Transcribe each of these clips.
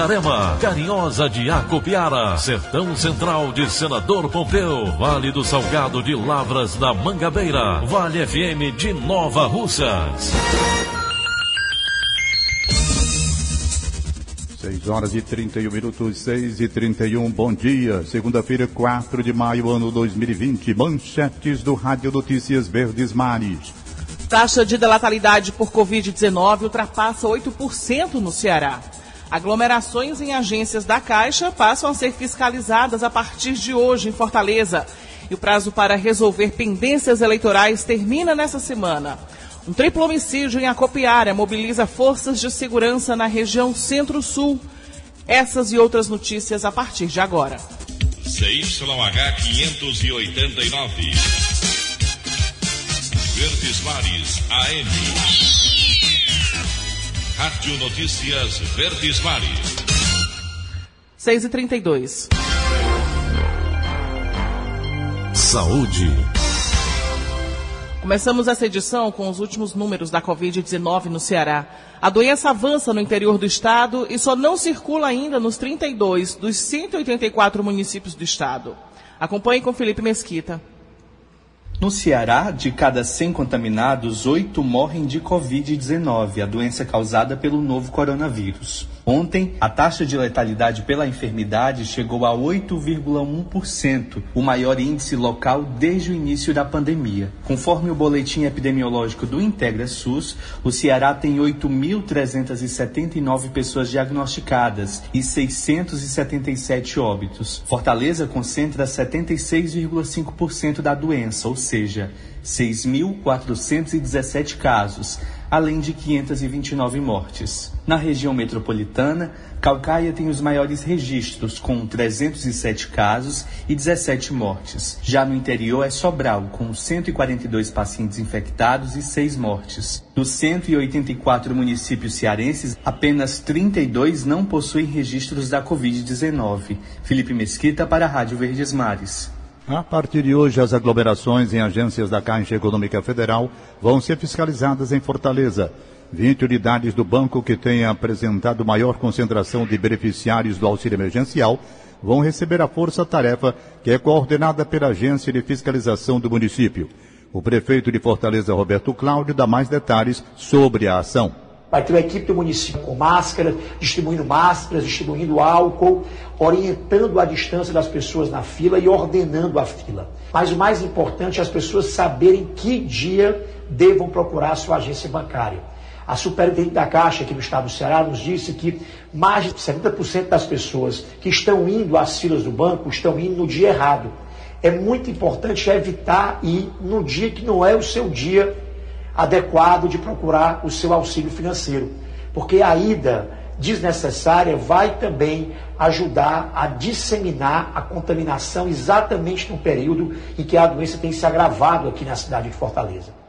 Itarema, Carinhosa de Acopiara, Sertão Central de Senador Pompeu, Vale do Salgado de Lavras da Mangabeira, Vale FM de Nova Russas. 6 horas e 31 minutos, 6 e 31, bom dia. Segunda-feira, 4 de maio, ano 2020. Manchetes do Rádio Notícias Verdes Mares. Taxa de letalidade por Covid-19 ultrapassa 8% no Ceará. Aglomerações em agências da Caixa passam a ser fiscalizadas a partir de hoje em Fortaleza. E o prazo para resolver pendências eleitorais termina nessa semana. Um triplo homicídio em Acopiara mobiliza forças de segurança na região Centro-Sul. Essas e outras notícias a partir de agora. CYH 589. Verdes Mares AM. Rádio Notícias Verdes Mares. 6 e 32 Saúde. Começamos essa edição com os últimos números da Covid-19 no Ceará. A doença avança no interior do estado e só não circula ainda nos 32 dos 184 municípios do estado. Acompanhe com Felipe Mesquita. No Ceará, de cada 100 contaminados, 8 morrem de Covid-19, a doença causada pelo novo coronavírus. Ontem, a taxa de letalidade pela enfermidade chegou a 8,1%, o maior índice local desde o início da pandemia. Conforme o boletim epidemiológico do Integra SUS, o Ceará tem 8.379 pessoas diagnosticadas e 677 óbitos. Fortaleza concentra 76,5% da doença, ou seja, 6.417 casos, além de 529 mortes. Na região metropolitana, Calcaia tem os maiores registros, com 307 casos e 17 mortes. Já no interior é Sobral, com 142 pacientes infectados e 6 mortes. Dos 184 municípios cearenses, apenas 32 não possuem registros da Covid-19. Felipe Mesquita para a Rádio Verdes Mares. A partir de hoje, as aglomerações em agências da Caixa Econômica Federal vão ser fiscalizadas em Fortaleza. 20 unidades do banco que tenham apresentado maior concentração de beneficiários do auxílio emergencial vão receber a força-tarefa que é coordenada pela Agência de Fiscalização do município. O prefeito de Fortaleza, Roberto Cláudio, dá mais detalhes sobre a ação. Vai ter uma equipe do município com máscara, distribuindo máscaras, distribuindo álcool, orientando a distância das pessoas na fila e ordenando a fila. Mas o mais importante é as pessoas saberem que dia devam procurar a sua agência bancária. A superintendente da Caixa aqui no estado do Ceará nos disse que mais de 70% das pessoas que estão indo às filas do banco estão indo no dia errado. É muito importante evitar ir no dia que não é o seu dia adequado de procurar o seu auxílio financeiro, porque a ida desnecessária vai também ajudar a disseminar a contaminação exatamente no período em que a doença tem se agravado aqui na cidade de Fortaleza.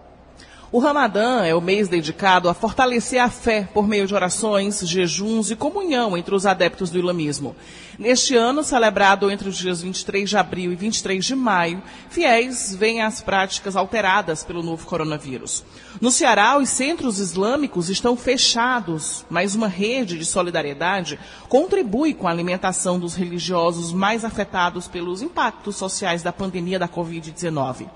O Ramadã é o mês dedicado a fortalecer a fé por meio de orações, jejuns e comunhão entre os adeptos do islamismo. Neste ano, celebrado entre os dias 23 de abril e 23 de maio, fiéis veem as práticas alteradas pelo novo coronavírus. No Ceará, os centros islâmicos estão fechados, mas uma rede de solidariedade contribui com a alimentação dos religiosos mais afetados pelos impactos sociais da pandemia da Covid-19.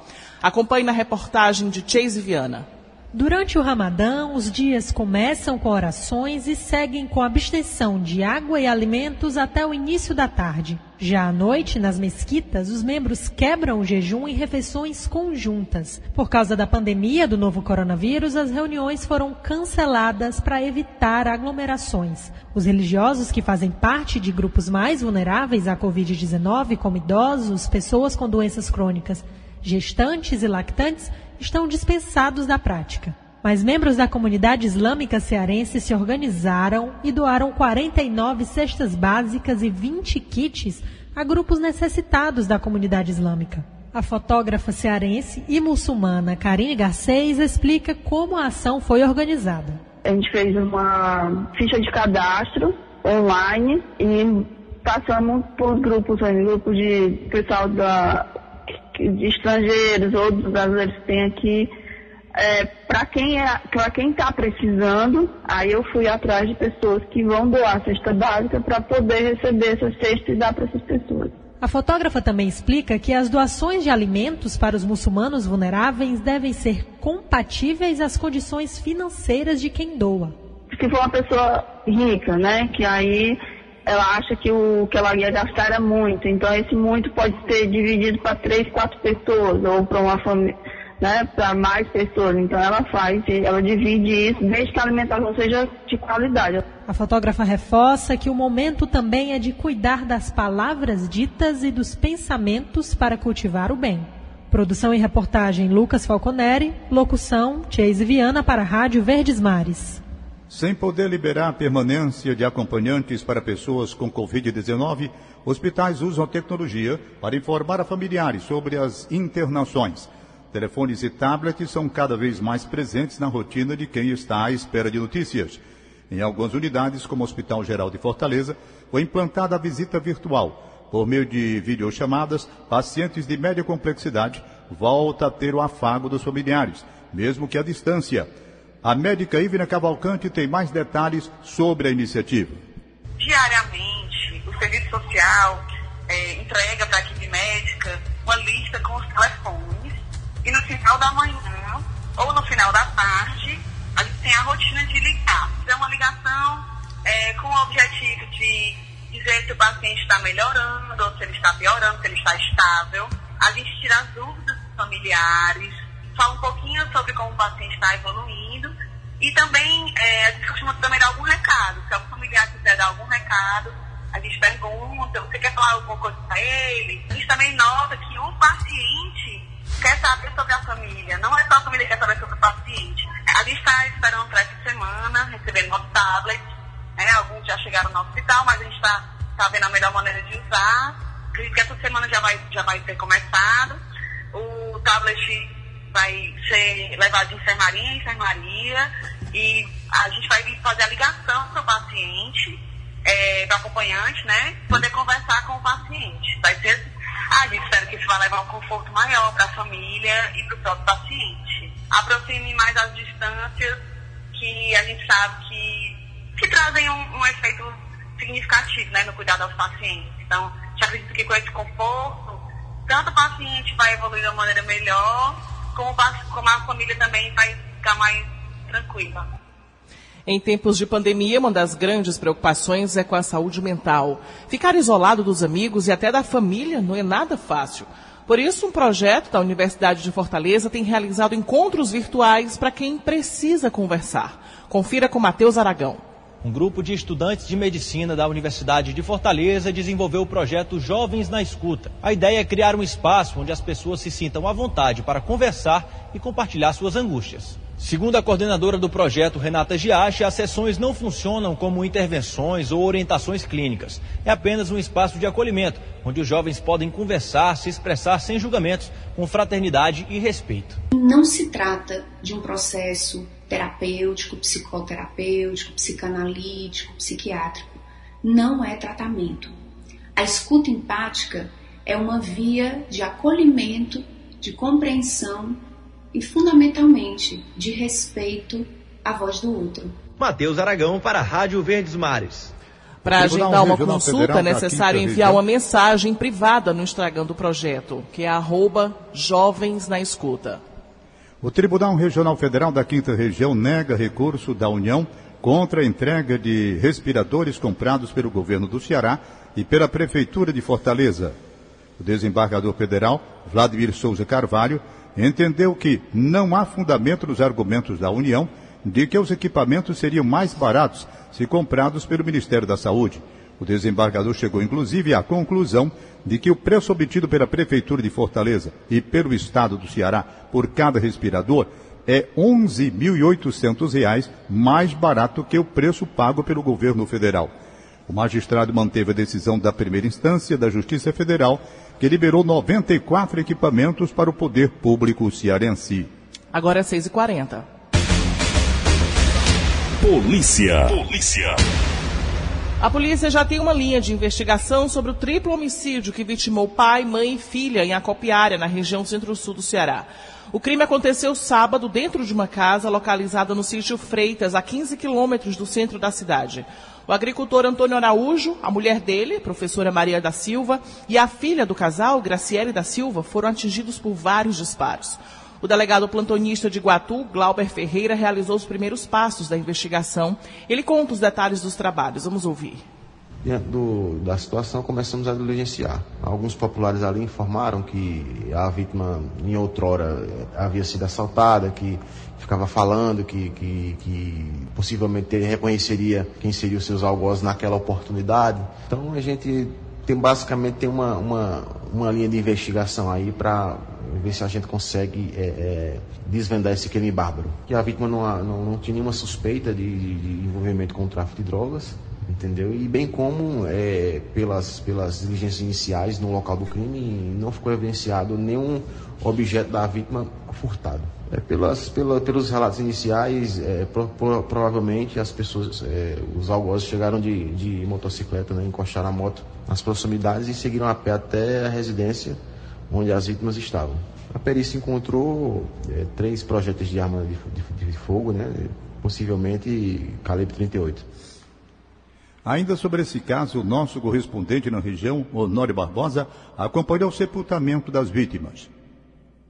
Acompanhe na reportagem de Chase Viana. Durante o Ramadã, os dias começam com orações e seguem com abstenção de água e alimentos até o início da tarde. Já à noite, nas mesquitas, os membros quebram o jejum em refeições conjuntas. Por causa da pandemia do novo coronavírus, as reuniões foram canceladas para evitar aglomerações. Os religiosos que fazem parte de grupos mais vulneráveis à Covid-19, como idosos, pessoas com doenças crônicas, gestantes e lactantes, estão dispensados da prática. Mas membros da comunidade islâmica cearense se organizaram e doaram 49 cestas básicas e 20 kits a grupos necessitados da comunidade islâmica. A fotógrafa cearense e muçulmana Karine Garcês explica como a ação foi organizada. A gente fez uma ficha de cadastro online e passamos por grupos, grupos de pessoal da, de estrangeiros, outros brasileiros que tem aqui é, para quem é, para quem está precisando, aí eu fui atrás de pessoas que vão doar cesta básica para poder receber essa cesta e dar para essas pessoas. A fotógrafa também explica que as doações de alimentos para os muçulmanos vulneráveis devem ser compatíveis às condições financeiras de quem doa. Se for uma pessoa rica, né, que aí ela acha que o que ela ia gastar era muito, então esse muito pode ser dividido para três, quatro pessoas ou para uma família né, para mais pessoas. Então ela faz, ela divide isso, desde que a alimentação seja de qualidade. A fotógrafa reforça que o momento também é de cuidar das palavras ditas e dos pensamentos para cultivar o bem. Produção e reportagem Lucas Falconeri, locução Chase Viana para a Rádio Verdes Mares. Sem poder liberar a permanência de acompanhantes para pessoas com Covid-19, hospitais usam tecnologia para informar a familiares sobre as internações. Telefones e tablets são cada vez mais presentes na rotina de quem está à espera de notícias. Em algumas unidades, como o Hospital Geral de Fortaleza, foi implantada a visita virtual. Por meio de videochamadas, pacientes de média complexidade voltam a ter o afago dos familiares, mesmo que à distância. A médica Ivna Cavalcante tem mais detalhes sobre a iniciativa. Diariamente, o Serviço Social é, entrega para a equipe médica uma lista com os telefones e no final da manhã ou no final da tarde, a gente tem a rotina de ligar. É uma ligação é, com o objetivo de dizer se o paciente está melhorando, ou se ele está piorando, se ele está estável. A gente tira as dúvidas dos familiares, fala um pouquinho sobre como o paciente está evoluindo e também é, a gente costuma também dar algum recado. Se algum familiar quiser dar algum recado, a gente pergunta, você quer falar alguma coisa para ele? A gente também nota que o paciente quer saber sobre a família. Não é só a família que quer saber sobre o paciente. A gente está esperando para essa semana, recebendo nosso tablet. Né? Alguns já chegaram no hospital, mas a gente está tá vendo a melhor maneira de usar. Acredito que essa semana já vai, já vai ter começado. O tablet vai ser levado de enfermaria em enfermaria e a gente vai fazer a ligação para o paciente, é, para o acompanhante, né? Poder conversar com o paciente. Vai ser a gente espera que isso vai levar um conforto maior para a família e para o próprio paciente. Aproxime mais as distâncias que a gente sabe que, que trazem um, um efeito significativo né, no cuidado aos pacientes. Então, já acredito que com esse conforto, tanto o paciente vai evoluir de uma maneira melhor, como, como a família também vai ficar mais tranquila. Em tempos de pandemia, uma das grandes preocupações é com a saúde mental. Ficar isolado dos amigos e até da família não é nada fácil. Por isso, um projeto da Universidade de Fortaleza tem realizado encontros virtuais para quem precisa conversar. Confira com Matheus Aragão. Um grupo de estudantes de medicina da Universidade de Fortaleza desenvolveu o projeto Jovens na Escuta. A ideia é criar um espaço onde as pessoas se sintam à vontade para conversar e compartilhar suas angústias. Segundo a coordenadora do projeto, Renata Giache, as sessões não funcionam como intervenções ou orientações clínicas. É apenas um espaço de acolhimento, onde os jovens podem conversar, se expressar sem julgamentos, com fraternidade e respeito. Não se trata de um processo terapêutico, psicoterapêutico, psicanalítico, psiquiátrico. Não é tratamento. A escuta empática é uma via de acolhimento, de compreensão e, fundamentalmente, de respeito à voz do outro. Matheus Aragão para a Rádio Verdes Mares. Para agendar uma consulta, é necessário enviar uma mensagem privada no Instagram do projeto, que é arroba Jovens na Escuta. O Tribunal Regional Federal da Quinta Região nega recurso da União contra a entrega de respiradores comprados pelo governo do Ceará e pela Prefeitura de Fortaleza. O desembargador federal, Vladimir Souza Carvalho, entendeu que não há fundamento nos argumentos da União de que os equipamentos seriam mais baratos se comprados pelo Ministério da Saúde. O desembargador chegou inclusive à conclusão de que o preço obtido pela Prefeitura de Fortaleza e pelo Estado do Ceará por cada respirador é R$ 11.800 mais barato que o preço pago pelo governo federal. O magistrado manteve a decisão da primeira instância da Justiça Federal, que liberou 94 equipamentos para o poder público cearense. Agora é 6h40. Polícia. Polícia. A polícia já tem uma linha de investigação sobre o triplo homicídio que vitimou pai, mãe e filha em Acopiária, na região centro-sul do Ceará. O crime aconteceu sábado dentro de uma casa localizada no sítio Freitas, a 15 quilômetros do centro da cidade. O agricultor Antônio Araújo, a mulher dele, professora Maria da Silva, e a filha do casal, Graciele da Silva, foram atingidos por vários disparos. O delegado plantonista de Guatu, Glauber Ferreira, realizou os primeiros passos da investigação. Ele conta os detalhes dos trabalhos. Vamos ouvir. Diante do, da situação, começamos a diligenciar. Alguns populares ali informaram que a vítima, em outrora, havia sido assaltada, que ficava falando que, que, que possivelmente ele reconheceria quem seriam os seus algozes naquela oportunidade. Então a gente tem basicamente tem uma, uma, uma linha de investigação aí para ver se a gente consegue é, é, desvendar esse crime bárbaro. Que a vítima não, não, não tinha nenhuma suspeita de, de, de, envolvimento com o tráfico de drogas, entendeu? E bem como é, pelas, pelas diligências iniciais no local do crime não ficou evidenciado nenhum objeto da vítima furtado. É, pelas, pela, pelos relatos iniciais, é, pro, pro, provavelmente as pessoas, é, os algozes chegaram de, de motocicleta, né, encostaram a moto nas proximidades e seguiram a pé até a residência onde as vítimas estavam. A perícia encontrou é, três projéteis de arma de, de, de fogo, né, possivelmente calibre 38. Ainda sobre esse caso, o nosso correspondente na região, Honório Barbosa, acompanhou o sepultamento das vítimas.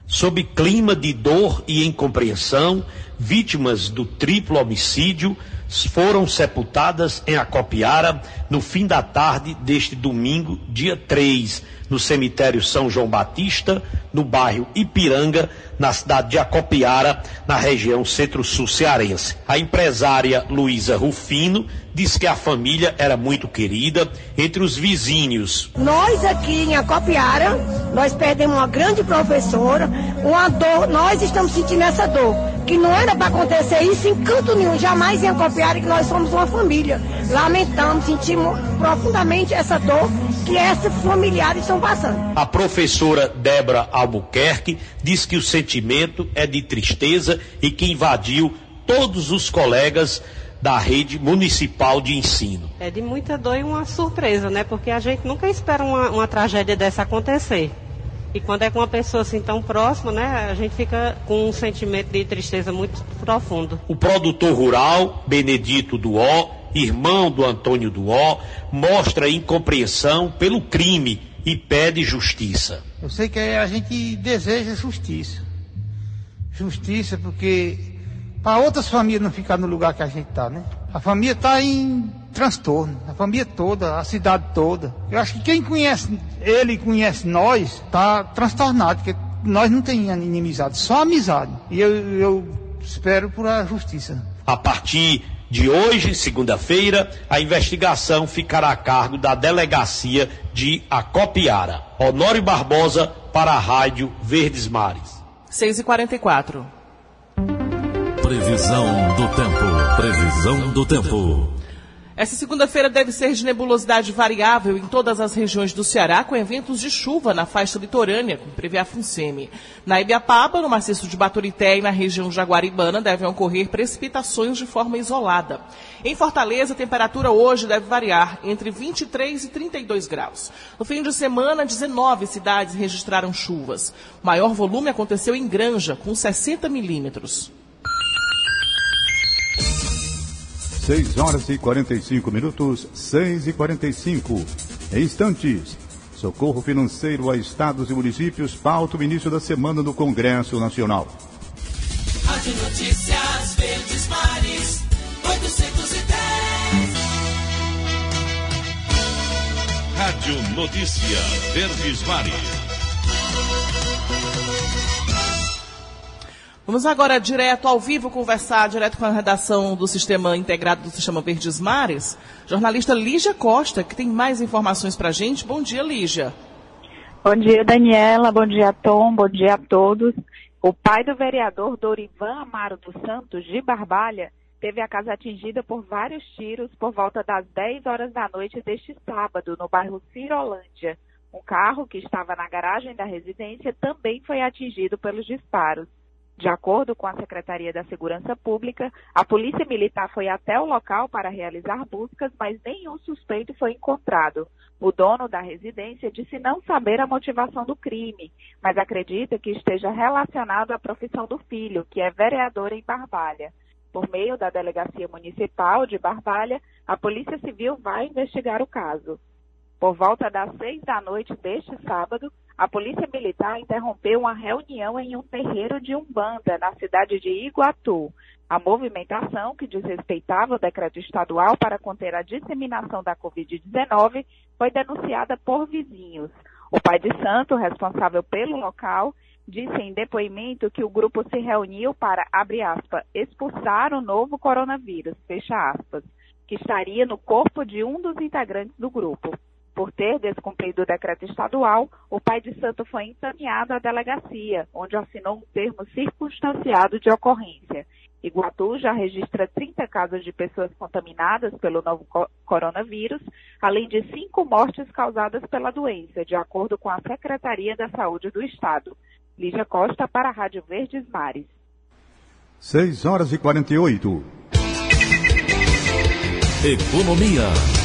Sob clima de dor e incompreensão, vítimas do triplo homicídio foram sepultadas em Acopiara no fim da tarde deste domingo, dia 3, no cemitério São João Batista, no bairro Ipiranga, na cidade de Acopiara, na região centro-sul cearense. A empresária Luísa Rufino diz que a família era muito querida entre os vizinhos. Nós aqui em Acopiara, nós perdemos uma grande professora, uma dor, nós estamos sentindo essa dor, que não era para acontecer isso em canto nenhum, jamais em Acopiara, que nós somos uma família. Lamentamos, sentimos profundamente essa dor que esses familiares estão passando. A professora Débora Albuquerque diz que o sentimento é de tristeza e que invadiu todos os colegas da rede municipal de ensino. É de muita dor e uma surpresa, né? Porque a gente nunca espera uma, uma tragédia dessa acontecer. E quando é com uma pessoa assim tão próxima, né, a gente fica com um sentimento de tristeza muito profundo. O produtor rural, Benedito Duó, irmão do Antônio Duó, mostra incompreensão pelo crime e pede justiça. Eu sei que a gente deseja justiça. Justiça porque para outras famílias não ficar no lugar que a gente está, né? A família está em transtorno, a família toda, a cidade toda. Eu acho que quem conhece ele e conhece nós está transtornado, porque nós não temos inimizade, só amizade. E eu, eu espero por a justiça. A partir de hoje, segunda-feira, a investigação ficará a cargo da delegacia de Acopiara. Honório Barbosa para a Rádio Verdes Mares. 6h44. Previsão do tempo. Previsão do tempo. Essa segunda-feira deve ser de nebulosidade variável em todas as regiões do Ceará, com eventos de chuva na faixa litorânea, como prevê a FUNSEMI. Na Ibiapaba, no maciço de Baturité e na região jaguaribana devem ocorrer precipitações de forma isolada. Em Fortaleza, a temperatura hoje deve variar entre 23 e 32 graus. No fim de semana, 19 cidades registraram chuvas. O maior volume aconteceu em Granja, com 60 milímetros. 6 horas e 45 minutos, 6 e 45. Em instantes, socorro financeiro a estados e municípios pauta o início da semana no Congresso Nacional. Rádio Notícias Verdes Mares, 810. Rádio Notícia Verdes Mares. Vamos agora direto ao vivo conversar direto com a redação do Sistema Integrado do Sistema Verdes Mares. Jornalista Lígia Costa, que tem mais informações para a gente. Bom dia, Lígia. Bom dia, Daniela. Bom dia, Tom. Bom dia a todos. O pai do vereador Dorivan Amaro dos Santos, de Barbalha, teve a casa atingida por vários tiros por volta das 10 horas da noite deste sábado, no bairro Cirolândia. Um carro que estava na garagem da residência também foi atingido pelos disparos. De acordo com a Secretaria da Segurança Pública, a Polícia Militar foi até o local para realizar buscas, mas nenhum suspeito foi encontrado. O dono da residência disse não saber a motivação do crime, mas acredita que esteja relacionado à profissão do filho, que é vereador em Barbalha. Por meio da Delegacia Municipal de Barbalha, a Polícia Civil vai investigar o caso. Por volta das seis da noite deste sábado, a Polícia Militar interrompeu uma reunião em um terreiro de Umbanda, na cidade de Iguatu. A movimentação, que desrespeitava o decreto estadual para conter a disseminação da Covid-19, foi denunciada por vizinhos. O pai de santo, responsável pelo local, disse em depoimento que o grupo se reuniu para, abre aspas, expulsar o novo coronavírus, fecha aspas, que estaria no corpo de um dos integrantes do grupo. Por ter descumprido o decreto estadual, o pai de santo foi encaminhado à delegacia, onde assinou um termo circunstanciado de ocorrência. Iguatu já registra 30 casos de pessoas contaminadas pelo novo co coronavírus, além de cinco mortes causadas pela doença, de acordo com a Secretaria da Saúde do Estado. Lígia Costa para a Rádio Verdes Mares. 6 horas e 48. Economia.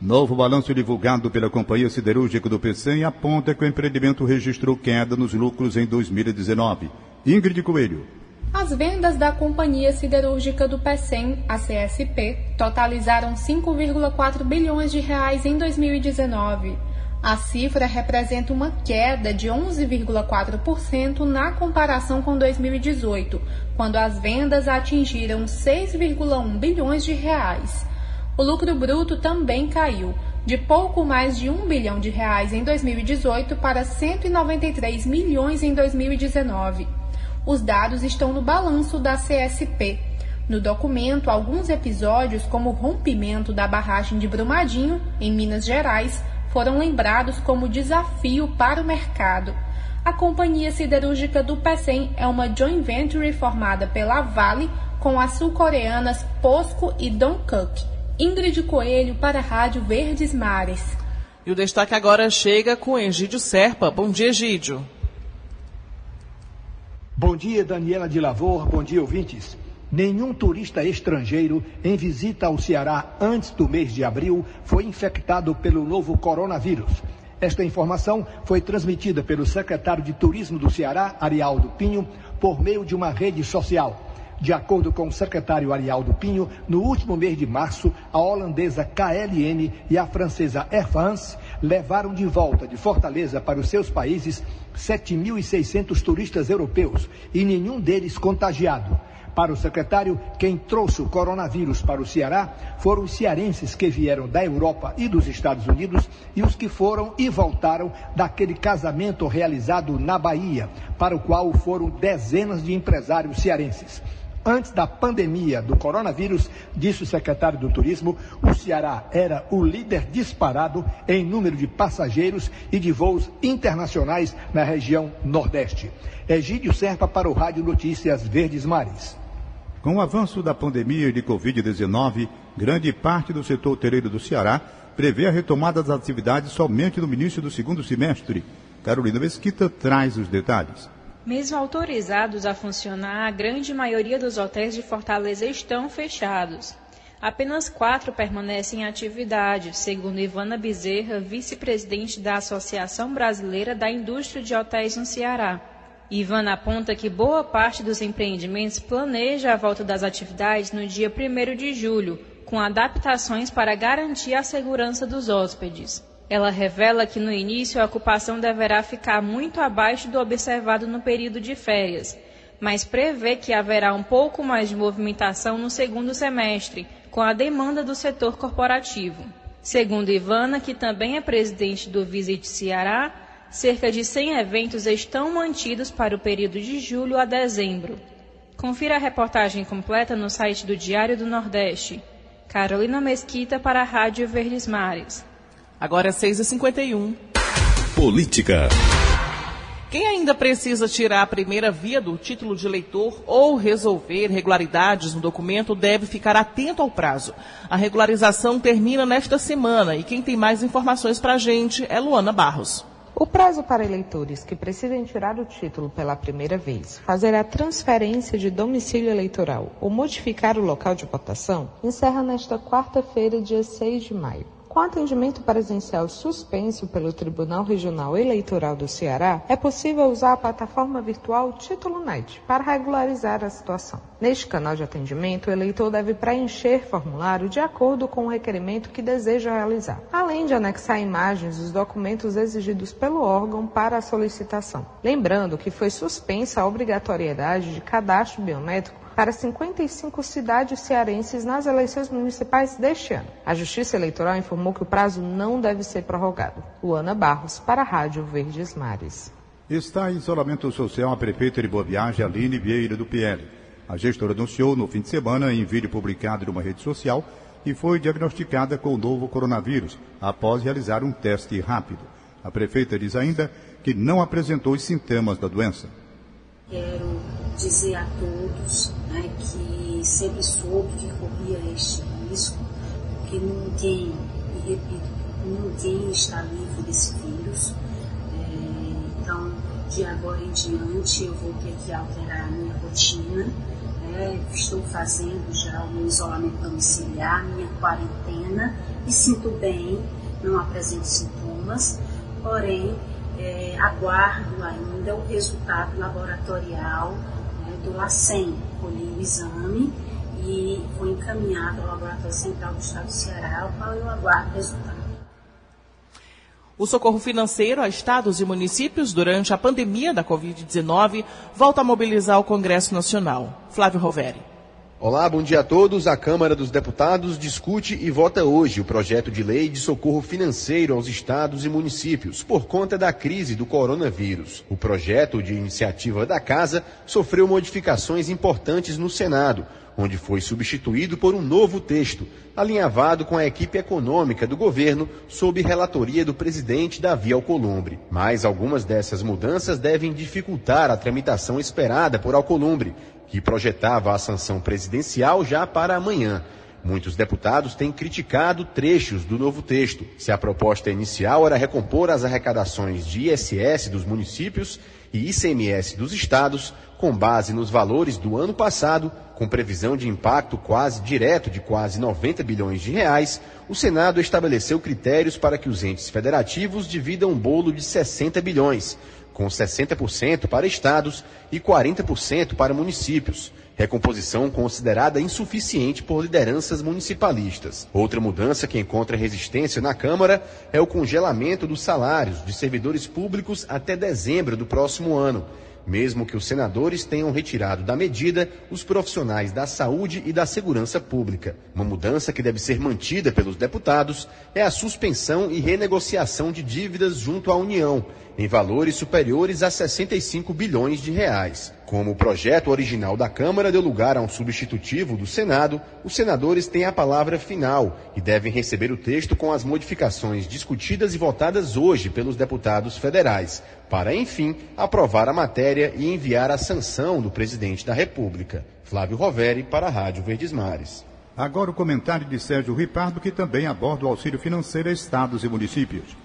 Novo balanço divulgado pela Companhia Siderúrgica do PCM aponta que o empreendimento registrou queda nos lucros em 2019. Ingrid Coelho. As vendas da Companhia Siderúrgica do PECEM, a CSP, totalizaram 5,4 bilhões de reais em 2019. A cifra representa uma queda de 11,4% na comparação com 2018, quando as vendas atingiram 6,1 bilhões de reais. O lucro bruto também caiu, de pouco mais de 1 bilhão de reais em 2018 para 193 milhões em 2019. Os dados estão no balanço da CSP. No documento, alguns episódios, como o rompimento da barragem de Brumadinho, em Minas Gerais, foram lembrados como desafio para o mercado. A Companhia Siderúrgica do PECEM é uma joint venture formada pela Vale com as sul-coreanas POSCO e Dongkuk. Ingrid Coelho para a Rádio Verdes Mares. E o destaque agora chega com Egídio Serpa. Bom dia, Egídio. Bom dia, Daniela de Lavor. Bom dia, ouvintes. Nenhum turista estrangeiro em visita ao Ceará antes do mês de abril foi infectado pelo novo coronavírus. Esta informação foi transmitida pelo secretário de Turismo do Ceará, Arialdo Pinho, por meio de uma rede social. De acordo com o secretário Arialdo Pinho, no último mês de março, a holandesa KLM e a francesa Air France levaram de volta de Fortaleza para os seus países 7.600 turistas europeus e nenhum deles contagiado. Para o secretário, quem trouxe o coronavírus para o Ceará foram os cearenses que vieram da Europa e dos Estados Unidos e os que foram e voltaram daquele casamento realizado na Bahia, para o qual foram dezenas de empresários cearenses. Antes da pandemia do coronavírus, disse o secretário do Turismo, o Ceará era o líder disparado em número de passageiros e de voos internacionais na região Nordeste. Egídio Serpa para o Rádio Notícias Verdes Mares. Com o avanço da pandemia de Covid-19, grande parte do setor hoteleiro do Ceará prevê a retomada das atividades somente no início do segundo semestre. Carolina Mesquita traz os detalhes. Mesmo autorizados a funcionar, a grande maioria dos hotéis de Fortaleza estão fechados. Apenas quatro permanecem em atividade, segundo Ivana Bezerra, vice-presidente da Associação Brasileira da Indústria de Hotéis no Ceará. Ivana aponta que boa parte dos empreendimentos planeja a volta das atividades no dia 1 de julho, com adaptações para garantir a segurança dos hóspedes. Ela revela que no início a ocupação deverá ficar muito abaixo do observado no período de férias, mas prevê que haverá um pouco mais de movimentação no segundo semestre, com a demanda do setor corporativo. Segundo Ivana, que também é presidente do Visit Ceará, cerca de 100 eventos estão mantidos para o período de julho a dezembro. Confira a reportagem completa no site do Diário do Nordeste. Carolina Mesquita para a Rádio Verdes Mares. Agora é 6h51. Política. Quem ainda precisa tirar a primeira via do título de eleitor ou resolver irregularidades no documento deve ficar atento ao prazo. A regularização termina nesta semana e quem tem mais informações para a gente é Luana Barros. O prazo para eleitores que precisem tirar o título pela primeira vez, fazer a transferência de domicílio eleitoral ou modificar o local de votação encerra nesta quarta-feira, dia 6 de maio. Com atendimento presencial suspenso pelo Tribunal Regional Eleitoral do Ceará, é possível usar a plataforma virtual Título Net para regularizar a situação. Neste canal de atendimento, o eleitor deve preencher formulário de acordo com o requerimento que deseja realizar, além de anexar imagens dos documentos exigidos pelo órgão para a solicitação. Lembrando que foi suspensa a obrigatoriedade de cadastro biométrico para 55 cidades cearenses nas eleições municipais deste ano. A Justiça Eleitoral informou que o prazo não deve ser prorrogado. Luana Barros, para a Rádio Verdes Mares. Está em isolamento social a prefeita de Boa Viagem, Aline Vieira do PL. A gestora anunciou no fim de semana, em vídeo publicado numa rede social, que foi diagnosticada com o novo coronavírus, após realizar um teste rápido. A prefeita diz ainda que não apresentou os sintomas da doença. Quero dizer a todos né, que sempre soube que corria este risco, porque ninguém, e repito, ninguém está livre desse vírus. É, então, de agora em diante, eu vou ter que alterar a minha rotina. É, estou fazendo já o meu isolamento domiciliar, minha quarentena, e sinto bem, não apresento sintomas, porém, é, aguardo ainda o resultado laboratorial do LACEN. Colhi o exame e foi encaminhado ao Laboratório Central do Estado do Ceará, ao qual eu aguardo o resultado. O socorro financeiro a estados e municípios durante a pandemia da Covid-19 volta a mobilizar o Congresso Nacional. Flávio Roveri. Olá, bom dia a todos. A Câmara dos Deputados discute e vota hoje o projeto de lei de socorro financeiro aos estados e municípios por conta da crise do coronavírus. O projeto de iniciativa da Casa sofreu modificações importantes no Senado, onde foi substituído por um novo texto, alinhavado com a equipe econômica do governo, sob relatoria do presidente Davi Alcolumbre. Mas algumas dessas mudanças devem dificultar a tramitação esperada por Alcolumbre, que projetava a sanção presidencial já para amanhã. Muitos deputados têm criticado trechos do novo texto. Se a proposta inicial era recompor as arrecadações de ISS dos municípios e ICMS dos estados, com base nos valores do ano passado, com previsão de impacto quase direto de quase 90 bilhões de reais, o Senado estabeleceu critérios para que os entes federativos dividam um bolo de 60 bilhões, com 60% para estados e 40% para municípios. Recomposição considerada insuficiente por lideranças municipalistas. Outra mudança que encontra resistência na Câmara é o congelamento dos salários de servidores públicos até dezembro do próximo ano, mesmo que os senadores tenham retirado da medida os profissionais da saúde e da segurança pública. Uma mudança que deve ser mantida pelos deputados é a suspensão e renegociação de dívidas junto à União, em valores superiores a 65 bilhões de reais. Como o projeto original da Câmara deu lugar a um substitutivo do Senado, os senadores têm a palavra final e devem receber o texto com as modificações discutidas e votadas hoje pelos deputados federais, para, enfim, aprovar a matéria e enviar a sanção do presidente da República. Flávio Roveri, para a Rádio Verdes Mares. Agora o comentário de Sérgio Ripardo, que também aborda o auxílio financeiro a estados e municípios.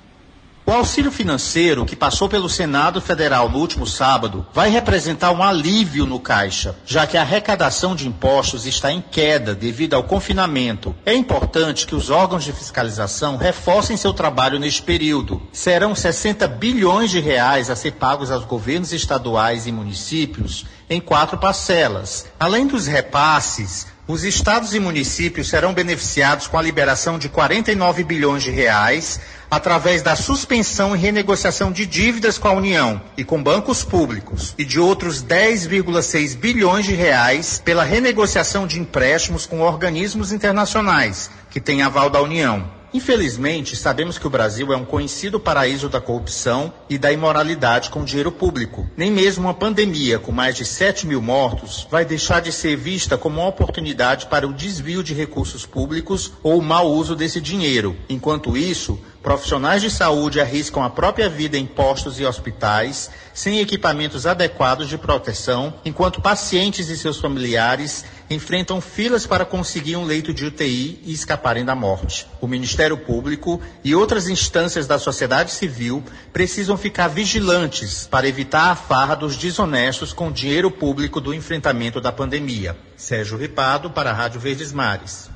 O auxílio financeiro que passou pelo Senado Federal no último sábado vai representar um alívio no caixa, já que a arrecadação de impostos está em queda devido ao confinamento. É importante que os órgãos de fiscalização reforcem seu trabalho neste período. Serão 60 bilhões de reais a ser pagos aos governos estaduais e municípios em quatro parcelas. Além dos repasses, os estados e municípios serão beneficiados com a liberação de 49 bilhões de reais através da suspensão e renegociação de dívidas com a União e com bancos públicos e de outros 10,6 bilhões de reais pela renegociação de empréstimos com organismos internacionais que têm aval da União. Infelizmente, sabemos que o Brasil é um conhecido paraíso da corrupção e da imoralidade com dinheiro público. Nem mesmo uma pandemia com mais de 7 mil mortos vai deixar de ser vista como uma oportunidade para o desvio de recursos públicos ou o mau uso desse dinheiro. Enquanto isso, Profissionais de saúde arriscam a própria vida em postos e hospitais, sem equipamentos adequados de proteção, enquanto pacientes e seus familiares enfrentam filas para conseguir um leito de UTI e escaparem da morte. O Ministério Público e outras instâncias da sociedade civil precisam ficar vigilantes para evitar a farra dos desonestos com dinheiro público do enfrentamento da pandemia. Sérgio Ripado, para a Rádio Verdes Mares.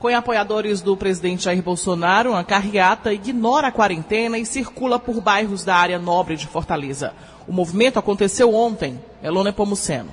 Com apoiadores do presidente Jair Bolsonaro, a carreata ignora a quarentena e circula por bairros da área nobre de Fortaleza. O movimento aconteceu ontem. Elone Pomuceno.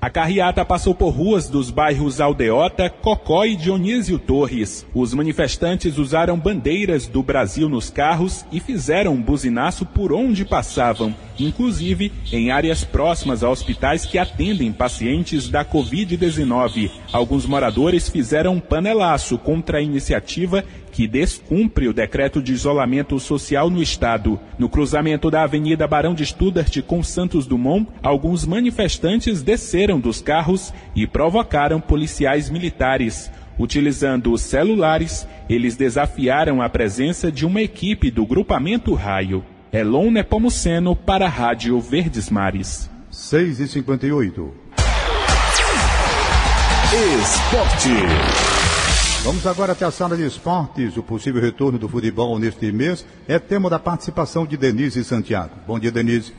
A carreata passou por ruas dos bairros Aldeota, Cocó e Dionísio Torres. Os manifestantes usaram bandeiras do Brasil nos carros e fizeram um buzinaço por onde passavam, inclusive em áreas próximas a hospitais que atendem pacientes da Covid-19. Alguns moradores fizeram um panelaço contra a iniciativa que descumpre o decreto de isolamento social no estado. No cruzamento da Avenida Barão de Studart com Santos Dumont, alguns manifestantes desceram dos carros e provocaram policiais militares. Utilizando celulares, eles desafiaram a presença de uma equipe do grupamento Raio. Elon Nepomuceno para a Rádio Verdes Mares. 6 e 58 Esporte. Vamos agora até a sala de esportes. O possível retorno do futebol neste mês é tema da participação de Denise Santiago. Bom dia, Denise.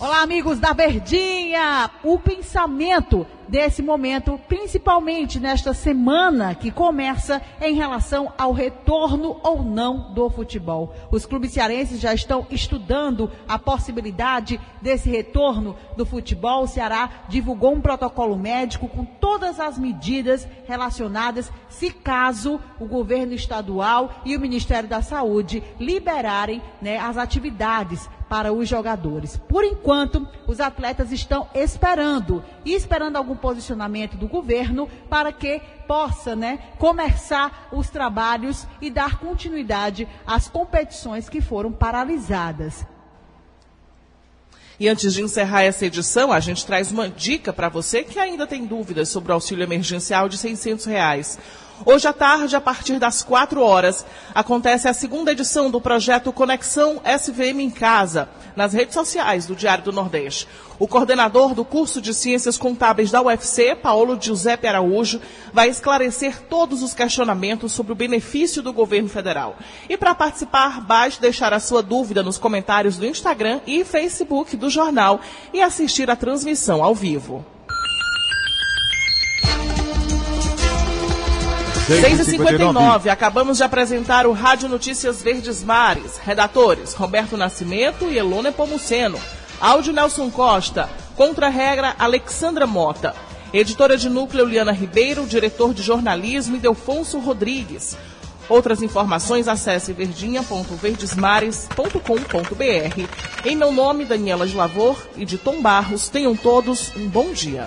Olá, amigos da Verdinha! O pensamento desse momento, principalmente nesta semana que começa em relação ao retorno ou não do futebol. Os clubes cearenses já estão estudando a possibilidade desse retorno do futebol. O Ceará divulgou um protocolo médico com todas as medidas relacionadas se caso o governo estadual e o Ministério da Saúde liberarem né, as atividades para os jogadores. Por enquanto, os atletas estão esperando e esperando algum posicionamento do governo para que possa né, começar os trabalhos e dar continuidade às competições que foram paralisadas. E antes de encerrar essa edição, a gente traz uma dica para você que ainda tem dúvidas sobre o auxílio emergencial de 600 reais. Hoje à tarde, a partir das 4 horas, acontece a segunda edição do projeto Conexão SVM em Casa, nas redes sociais do Diário do Nordeste. O coordenador do curso de Ciências Contábeis da UFC, Paulo Giuseppe Araújo, vai esclarecer todos os questionamentos sobre o benefício do governo federal. E para participar, basta deixar a sua dúvida nos comentários do Instagram e Facebook do jornal e assistir a transmissão ao vivo. 6h59, acabamos de apresentar o Rádio Notícias Verdes Mares. Redatores, Roberto Nascimento e Elone Pomuceno. Áudio Nelson Costa. Contra-regra, Alexandra Mota. Editora de núcleo, Liana Ribeiro. Diretor de jornalismo, Idelfonso Rodrigues. Outras informações, acesse verdinha.verdesmares.com.br. Em meu nome, Daniela de Lavor e de Tom Barros, tenham todos um bom dia.